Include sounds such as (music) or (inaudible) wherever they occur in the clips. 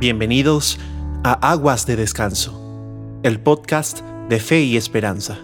Bienvenidos a Aguas de Descanso, el podcast de fe y esperanza.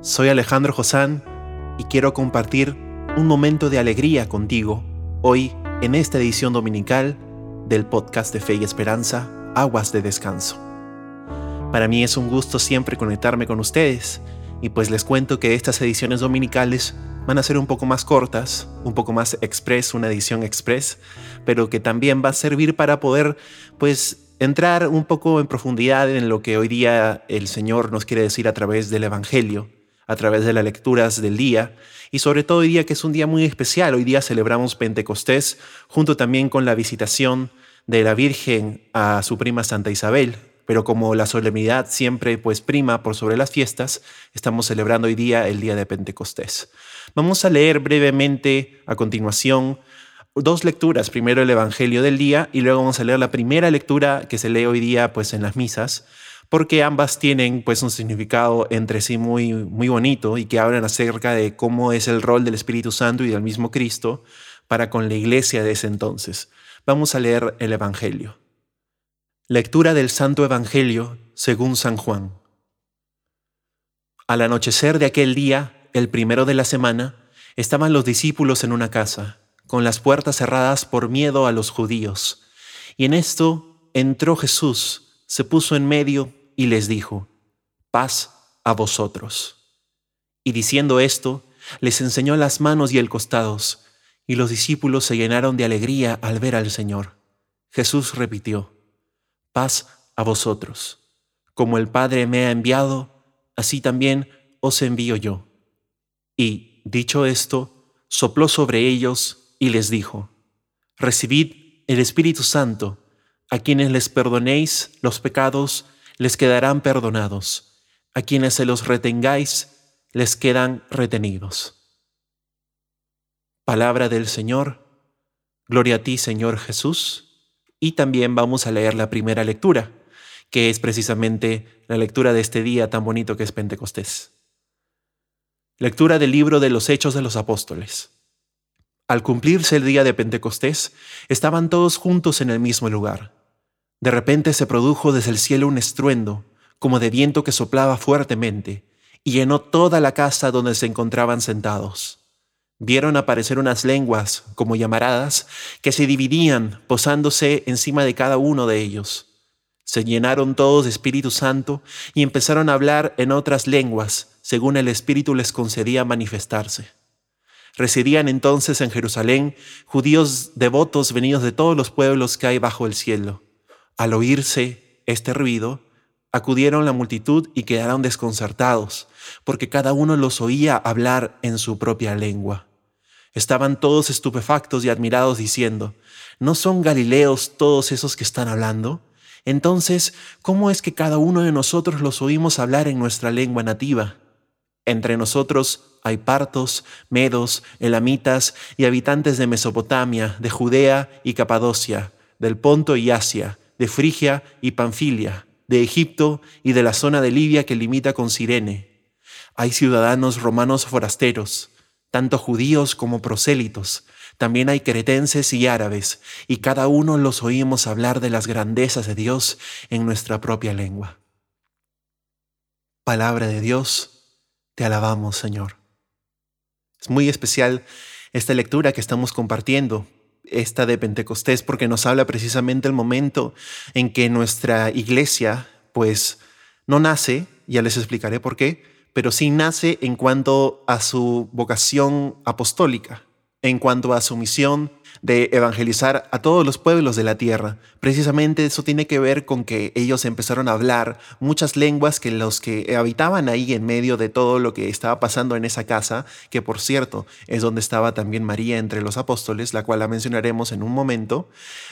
Soy Alejandro Josán y quiero compartir un momento de alegría contigo hoy en esta edición dominical del podcast de fe y esperanza, Aguas de Descanso. Para mí es un gusto siempre conectarme con ustedes y pues les cuento que estas ediciones dominicales van a ser un poco más cortas, un poco más express, una edición express, pero que también va a servir para poder pues entrar un poco en profundidad en lo que hoy día el Señor nos quiere decir a través del Evangelio, a través de las lecturas del día. Y sobre todo hoy día que es un día muy especial, hoy día celebramos Pentecostés junto también con la visitación de la Virgen a su prima Santa Isabel, pero como la solemnidad siempre pues prima por sobre las fiestas, estamos celebrando hoy día el día de Pentecostés. Vamos a leer brevemente a continuación dos lecturas, primero el Evangelio del día y luego vamos a leer la primera lectura que se lee hoy día pues en las misas, porque ambas tienen pues un significado entre sí muy muy bonito y que hablan acerca de cómo es el rol del Espíritu Santo y del mismo Cristo para con la iglesia de ese entonces. Vamos a leer el Evangelio. Lectura del Santo Evangelio según San Juan. Al anochecer de aquel día, el primero de la semana, estaban los discípulos en una casa, con las puertas cerradas por miedo a los judíos. Y en esto entró Jesús, se puso en medio y les dijo, paz a vosotros. Y diciendo esto, les enseñó las manos y el costados, y los discípulos se llenaron de alegría al ver al Señor. Jesús repitió, paz a vosotros. Como el Padre me ha enviado, así también os envío yo. Y, dicho esto, sopló sobre ellos y les dijo, Recibid el Espíritu Santo, a quienes les perdonéis los pecados, les quedarán perdonados, a quienes se los retengáis, les quedan retenidos. Palabra del Señor, gloria a ti Señor Jesús. Y también vamos a leer la primera lectura, que es precisamente la lectura de este día tan bonito que es Pentecostés. Lectura del libro de los Hechos de los Apóstoles. Al cumplirse el día de Pentecostés, estaban todos juntos en el mismo lugar. De repente se produjo desde el cielo un estruendo, como de viento que soplaba fuertemente, y llenó toda la casa donde se encontraban sentados vieron aparecer unas lenguas como llamaradas que se dividían posándose encima de cada uno de ellos. Se llenaron todos de Espíritu Santo y empezaron a hablar en otras lenguas, según el Espíritu les concedía manifestarse. Residían entonces en Jerusalén judíos devotos venidos de todos los pueblos que hay bajo el cielo. Al oírse este ruido, acudieron la multitud y quedaron desconcertados, porque cada uno los oía hablar en su propia lengua. Estaban todos estupefactos y admirados diciendo, ¿no son Galileos todos esos que están hablando? Entonces, ¿cómo es que cada uno de nosotros los oímos hablar en nuestra lengua nativa? Entre nosotros hay partos, medos, elamitas y habitantes de Mesopotamia, de Judea y Capadocia, del Ponto y Asia, de Frigia y Panfilia, de Egipto y de la zona de Libia que limita con Sirene. Hay ciudadanos romanos forasteros tanto judíos como prosélitos. También hay cretenses y árabes, y cada uno los oímos hablar de las grandezas de Dios en nuestra propia lengua. Palabra de Dios, te alabamos, Señor. Es muy especial esta lectura que estamos compartiendo, esta de Pentecostés, porque nos habla precisamente el momento en que nuestra iglesia, pues, no nace, ya les explicaré por qué, pero sí nace en cuanto a su vocación apostólica, en cuanto a su misión de evangelizar a todos los pueblos de la tierra. Precisamente eso tiene que ver con que ellos empezaron a hablar muchas lenguas que los que habitaban ahí en medio de todo lo que estaba pasando en esa casa, que por cierto es donde estaba también María entre los apóstoles, la cual la mencionaremos en un momento,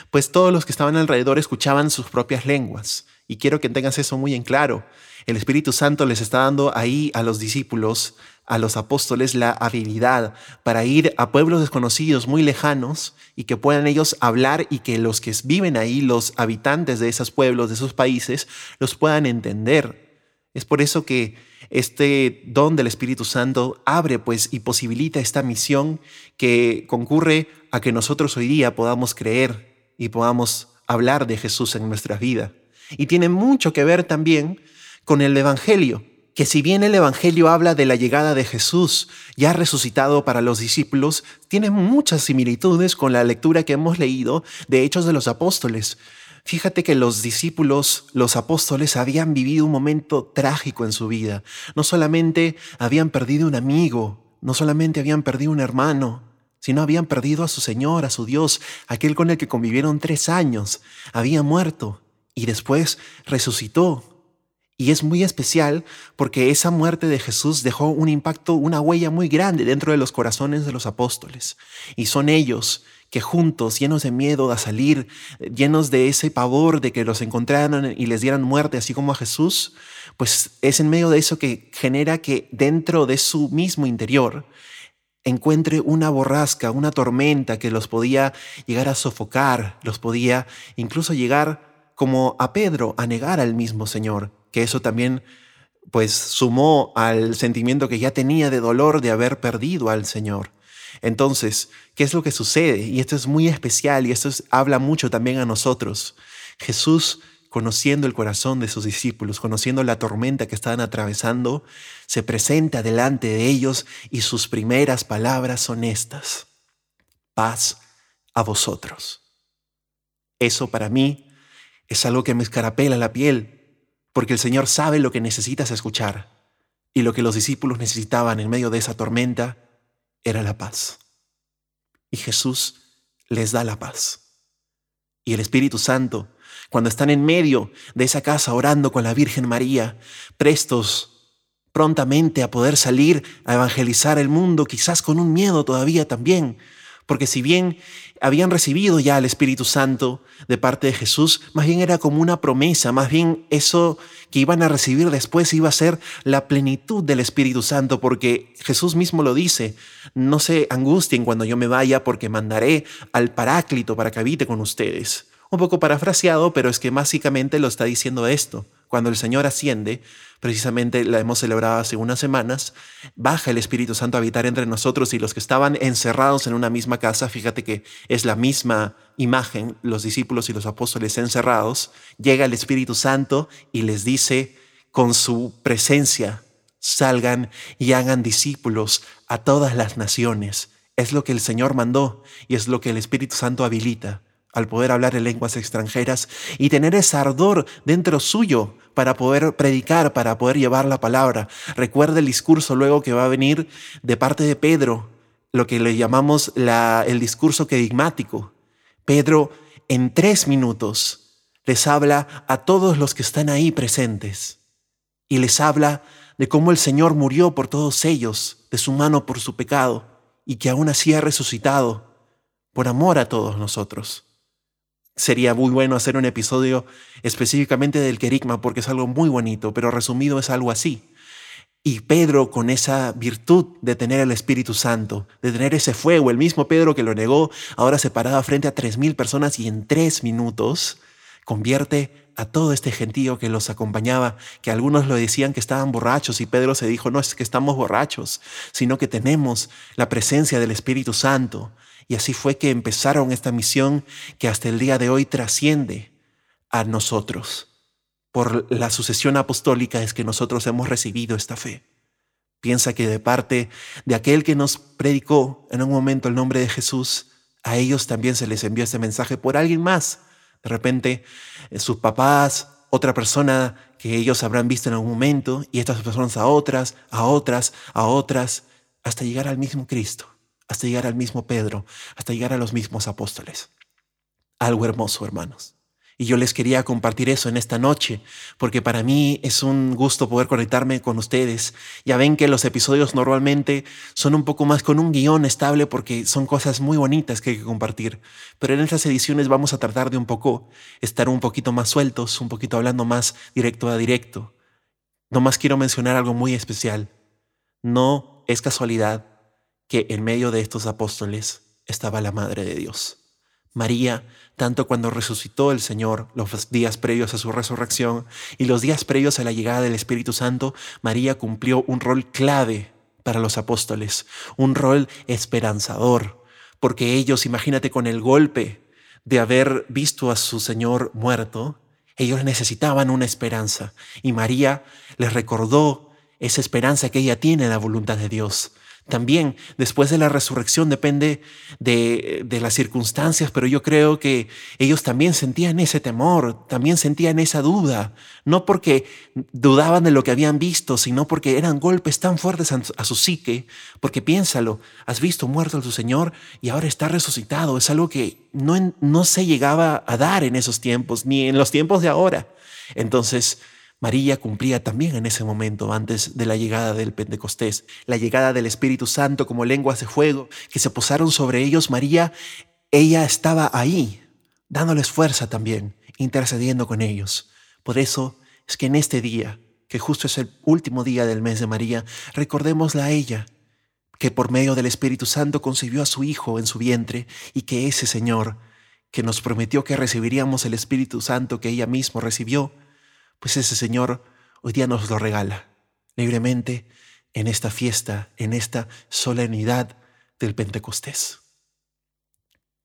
pues todos los que estaban alrededor escuchaban sus propias lenguas. Y quiero que tengas eso muy en claro. El Espíritu Santo les está dando ahí a los discípulos, a los apóstoles, la habilidad para ir a pueblos desconocidos muy lejanos y que puedan ellos hablar y que los que viven ahí, los habitantes de esos pueblos, de esos países, los puedan entender. Es por eso que este don del Espíritu Santo abre pues y posibilita esta misión que concurre a que nosotros hoy día podamos creer y podamos hablar de Jesús en nuestra vida. Y tiene mucho que ver también con el Evangelio, que si bien el Evangelio habla de la llegada de Jesús ya resucitado para los discípulos, tiene muchas similitudes con la lectura que hemos leído de Hechos de los Apóstoles. Fíjate que los discípulos, los apóstoles, habían vivido un momento trágico en su vida. No solamente habían perdido un amigo, no solamente habían perdido un hermano, sino habían perdido a su Señor, a su Dios, aquel con el que convivieron tres años. Había muerto y después resucitó. Y es muy especial porque esa muerte de Jesús dejó un impacto, una huella muy grande dentro de los corazones de los apóstoles. Y son ellos que juntos, llenos de miedo a salir, llenos de ese pavor de que los encontraran y les dieran muerte, así como a Jesús, pues es en medio de eso que genera que dentro de su mismo interior encuentre una borrasca, una tormenta que los podía llegar a sofocar, los podía incluso llegar como a Pedro a negar al mismo Señor, que eso también pues sumó al sentimiento que ya tenía de dolor de haber perdido al Señor. Entonces, ¿qué es lo que sucede? Y esto es muy especial y esto habla mucho también a nosotros. Jesús, conociendo el corazón de sus discípulos, conociendo la tormenta que estaban atravesando, se presenta delante de ellos y sus primeras palabras son estas. Paz a vosotros. Eso para mí es algo que me escarapela la piel, porque el Señor sabe lo que necesitas escuchar y lo que los discípulos necesitaban en medio de esa tormenta era la paz. Y Jesús les da la paz. Y el Espíritu Santo, cuando están en medio de esa casa orando con la Virgen María, prestos prontamente a poder salir a evangelizar el mundo, quizás con un miedo todavía también, porque si bien habían recibido ya el Espíritu Santo de parte de Jesús, más bien era como una promesa, más bien eso que iban a recibir después iba a ser la plenitud del Espíritu Santo, porque Jesús mismo lo dice, no se angustien cuando yo me vaya, porque mandaré al Paráclito para que habite con ustedes. Un poco parafraseado, pero es que básicamente lo está diciendo esto. Cuando el Señor asciende, precisamente la hemos celebrado hace unas semanas, baja el Espíritu Santo a habitar entre nosotros y los que estaban encerrados en una misma casa, fíjate que es la misma imagen, los discípulos y los apóstoles encerrados, llega el Espíritu Santo y les dice con su presencia, salgan y hagan discípulos a todas las naciones. Es lo que el Señor mandó y es lo que el Espíritu Santo habilita al poder hablar en lenguas extranjeras y tener ese ardor dentro suyo para poder predicar, para poder llevar la palabra. Recuerda el discurso luego que va a venir de parte de Pedro, lo que le llamamos la, el discurso querigmático. Pedro en tres minutos les habla a todos los que están ahí presentes y les habla de cómo el Señor murió por todos ellos, de su mano por su pecado, y que aún así ha resucitado por amor a todos nosotros. Sería muy bueno hacer un episodio específicamente del querigma porque es algo muy bonito, pero resumido es algo así. Y Pedro con esa virtud de tener el Espíritu Santo, de tener ese fuego, el mismo Pedro que lo negó, ahora se paraba frente a tres mil personas y en tres minutos convierte a todo este gentío que los acompañaba, que algunos lo decían que estaban borrachos y Pedro se dijo, no es que estamos borrachos, sino que tenemos la presencia del Espíritu Santo. Y así fue que empezaron esta misión que hasta el día de hoy trasciende a nosotros. Por la sucesión apostólica es que nosotros hemos recibido esta fe. Piensa que de parte de aquel que nos predicó en un momento el nombre de Jesús, a ellos también se les envió este mensaje por alguien más. De repente, eh, sus papás, otra persona que ellos habrán visto en algún momento, y estas personas a otras, a otras, a otras, hasta llegar al mismo Cristo hasta llegar al mismo Pedro, hasta llegar a los mismos apóstoles. Algo hermoso, hermanos. Y yo les quería compartir eso en esta noche, porque para mí es un gusto poder conectarme con ustedes. Ya ven que los episodios normalmente son un poco más con un guion estable porque son cosas muy bonitas que hay que compartir. Pero en estas ediciones vamos a tratar de un poco estar un poquito más sueltos, un poquito hablando más directo a directo. Nomás quiero mencionar algo muy especial. No es casualidad que en medio de estos apóstoles estaba la Madre de Dios. María, tanto cuando resucitó el Señor, los días previos a su resurrección y los días previos a la llegada del Espíritu Santo, María cumplió un rol clave para los apóstoles, un rol esperanzador, porque ellos, imagínate con el golpe de haber visto a su Señor muerto, ellos necesitaban una esperanza y María les recordó esa esperanza que ella tiene en la voluntad de Dios. También después de la resurrección depende de, de, las circunstancias, pero yo creo que ellos también sentían ese temor, también sentían esa duda, no porque dudaban de lo que habían visto, sino porque eran golpes tan fuertes a, su psique, porque piénsalo, has visto muerto a tu Señor y ahora está resucitado, es algo que no, no se llegaba a dar en esos tiempos, ni en los tiempos de ahora. Entonces, María cumplía también en ese momento, antes de la llegada del Pentecostés, la llegada del Espíritu Santo como lenguas de fuego que se posaron sobre ellos. María, ella estaba ahí, dándoles fuerza también, intercediendo con ellos. Por eso es que en este día, que justo es el último día del mes de María, recordémosla a ella, que por medio del Espíritu Santo concibió a su Hijo en su vientre y que ese Señor, que nos prometió que recibiríamos el Espíritu Santo que ella misma recibió, pues ese Señor hoy día nos lo regala libremente en esta fiesta, en esta solemnidad del Pentecostés.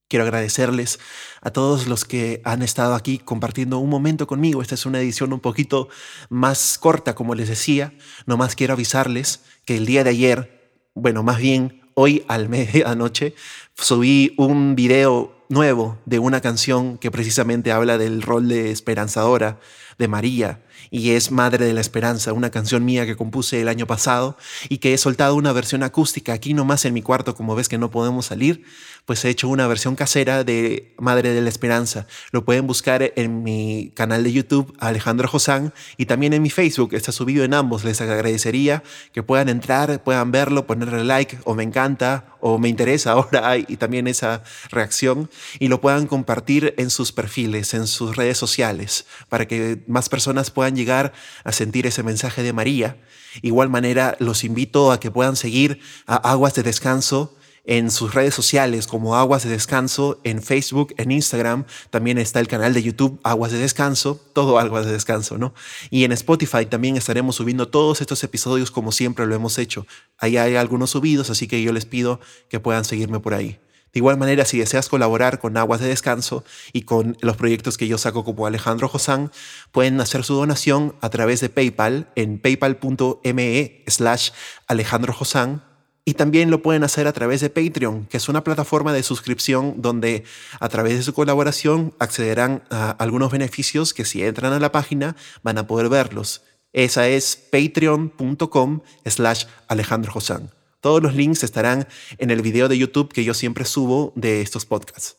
Quiero agradecerles a todos los que han estado aquí compartiendo un momento conmigo. Esta es una edición un poquito más corta, como les decía. Nomás quiero avisarles que el día de ayer, bueno, más bien hoy al (laughs) medianoche, subí un video nuevo de una canción que precisamente habla del rol de esperanzadora de María y es Madre de la Esperanza, una canción mía que compuse el año pasado y que he soltado una versión acústica aquí nomás en mi cuarto, como ves que no podemos salir, pues he hecho una versión casera de Madre de la Esperanza. Lo pueden buscar en mi canal de YouTube, Alejandro Josán, y también en mi Facebook, está subido en ambos. Les agradecería que puedan entrar, puedan verlo, ponerle like o me encanta o me interesa (laughs) ahora y también esa reacción y lo puedan compartir en sus perfiles, en sus redes sociales, para que más personas puedan llegar a sentir ese mensaje de María. Igual manera, los invito a que puedan seguir a Aguas de Descanso en sus redes sociales como Aguas de Descanso, en Facebook, en Instagram, también está el canal de YouTube Aguas de Descanso, todo Aguas de Descanso, ¿no? Y en Spotify también estaremos subiendo todos estos episodios como siempre lo hemos hecho. Ahí hay algunos subidos, así que yo les pido que puedan seguirme por ahí. De igual manera, si deseas colaborar con Aguas de Descanso y con los proyectos que yo saco como Alejandro Josán, pueden hacer su donación a través de PayPal en paypal.me slash Alejandro Josán y también lo pueden hacer a través de Patreon, que es una plataforma de suscripción donde a través de su colaboración accederán a algunos beneficios que si entran a la página van a poder verlos. Esa es patreon.com slash Alejandro Josán. Todos los links estarán en el video de YouTube que yo siempre subo de estos podcasts.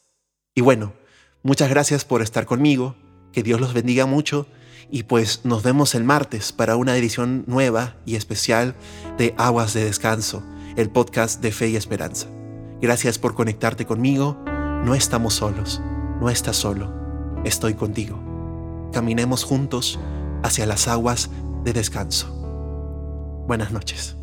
Y bueno, muchas gracias por estar conmigo, que Dios los bendiga mucho y pues nos vemos el martes para una edición nueva y especial de Aguas de Descanso, el podcast de fe y esperanza. Gracias por conectarte conmigo, no estamos solos, no estás solo, estoy contigo. Caminemos juntos hacia las aguas de descanso. Buenas noches.